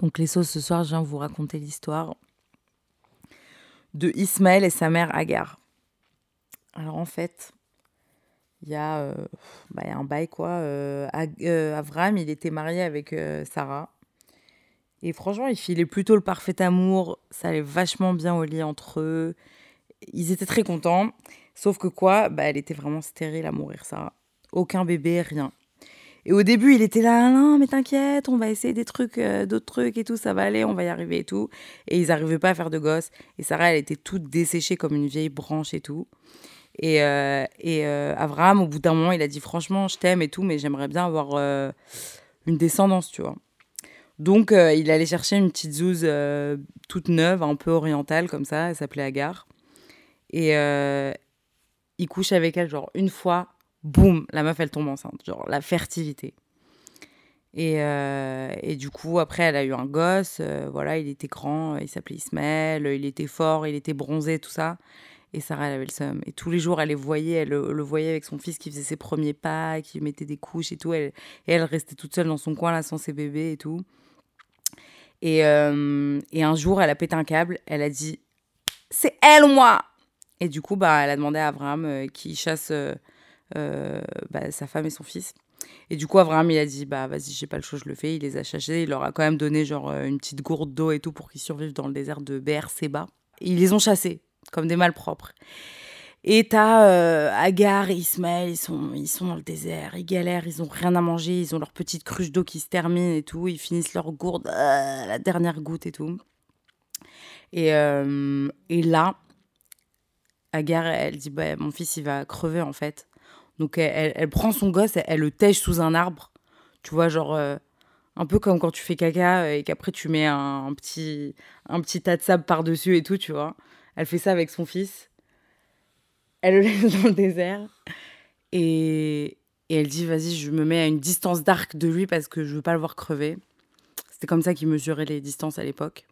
Donc les sauces, ce soir, je viens vous raconter l'histoire de Ismaël et sa mère Agar. Alors en fait, il y, a, euh, bah, un bail quoi. Euh, euh, Avram, il était marié avec Sarah. Et franchement, il filait plutôt le parfait amour. Ça allait vachement bien au lit entre eux. Ils étaient très contents. Sauf que quoi? Bah, Elle était vraiment stérile à mourir, Sarah. Aucun bébé, rien. Et au début, il était là, non, mais t'inquiète, on va essayer des trucs, d'autres trucs et tout, ça va aller, on va y arriver et tout. Et ils n'arrivaient pas à faire de gosses. Et Sarah, elle était toute desséchée comme une vieille branche et tout. Et, euh, et euh, au bout d'un moment, il a dit franchement, je t'aime et tout, mais j'aimerais bien avoir euh, une descendance, tu vois. Donc, il allait chercher une petite zouze toute neuve, un peu orientale comme ça, elle s'appelait Agar. Et il couche avec elle, genre une fois, boum, la meuf, elle tombe enceinte, genre la fertilité. Et, et, du coup, après, elle a eu un gosse. voilà, il était grand, il s'appelait Ismaël, il était fort, il était bronzé, tout ça. Et Sarah, elle avait le seum. Et tous les jours, elle les voyait, elle, le voyait avec son fils qui faisait ses premiers pas, qui mettait des couches et tout. Elle, et elle restait toute seule dans son coin, là, sans ses bébés et tout. Et, euh, et un jour, elle a pété un câble. Elle a dit C'est elle ou moi Et du coup, bah, elle a demandé à Abraham euh, qui chasse euh, bah, sa femme et son fils. Et du coup, Abraham, il a dit Bah, vas-y, j'ai pas le choix, je le fais. Il les a chassés. Il leur a quand même donné, genre, une petite gourde d'eau et tout pour qu'ils survivent dans le désert de Beersheba. Et ils les ont chassés comme des malpropres. Et t'as euh, Agar et Ismaël, ils sont, ils sont dans le désert, ils galèrent, ils ont rien à manger, ils ont leur petite cruche d'eau qui se termine et tout, ils finissent leur gourde, euh, la dernière goutte et tout. Et, euh, et là, Agar, elle dit bah, Mon fils, il va crever en fait. Donc elle, elle, prend son gosse, elle, le tèche sous un arbre, tu vois, genre un peu comme quand tu fais caca et qu'après tu mets un, petit, un petit tas de sable par-dessus et tout, tu vois. Elle fait ça avec son fils. Elle le laisse dans le désert. Et, elle dit Vas-y, je me mets à une distance d'arc de lui parce que je veux pas le voir crever. C'était comme ça qu'il mesurait les distances à l'époque.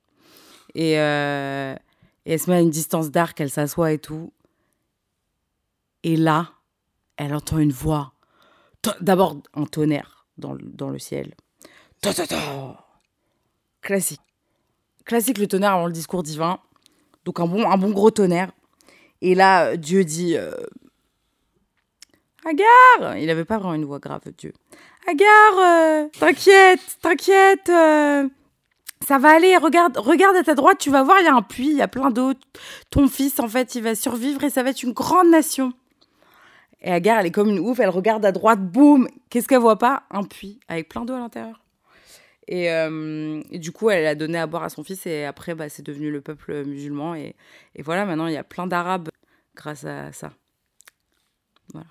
Et, euh, et, elle se met à une distance d'arc, elle s'assoit et tout. Et là, elle entend une voix. D'abord, un tonnerre dans, dans le ciel. Classique. Classique le tonnerre avant le discours divin. Donc un bon, un bon gros tonnerre. Et là, Dieu dit euh, Agar Il n'avait pas vraiment une voix grave, Dieu. Agar, euh, t'inquiète, t'inquiète, euh, ça va aller, regarde, regarde à ta droite, tu vas voir, il y a un puits, il y a plein d'eau. Ton fils, en fait, il va survivre et ça va être une grande nation. Et Agar, elle est comme une ouf, elle regarde à droite, boum Qu'est-ce qu'elle voit pas? Un puits avec plein d'eau à l'intérieur. Euh, et, du coup, elle a donné à boire à son fils et après, bah, c'est devenu le peuple musulman. Et, et, voilà, maintenant, il y a plein d'Arabes grâce à ça. Voilà.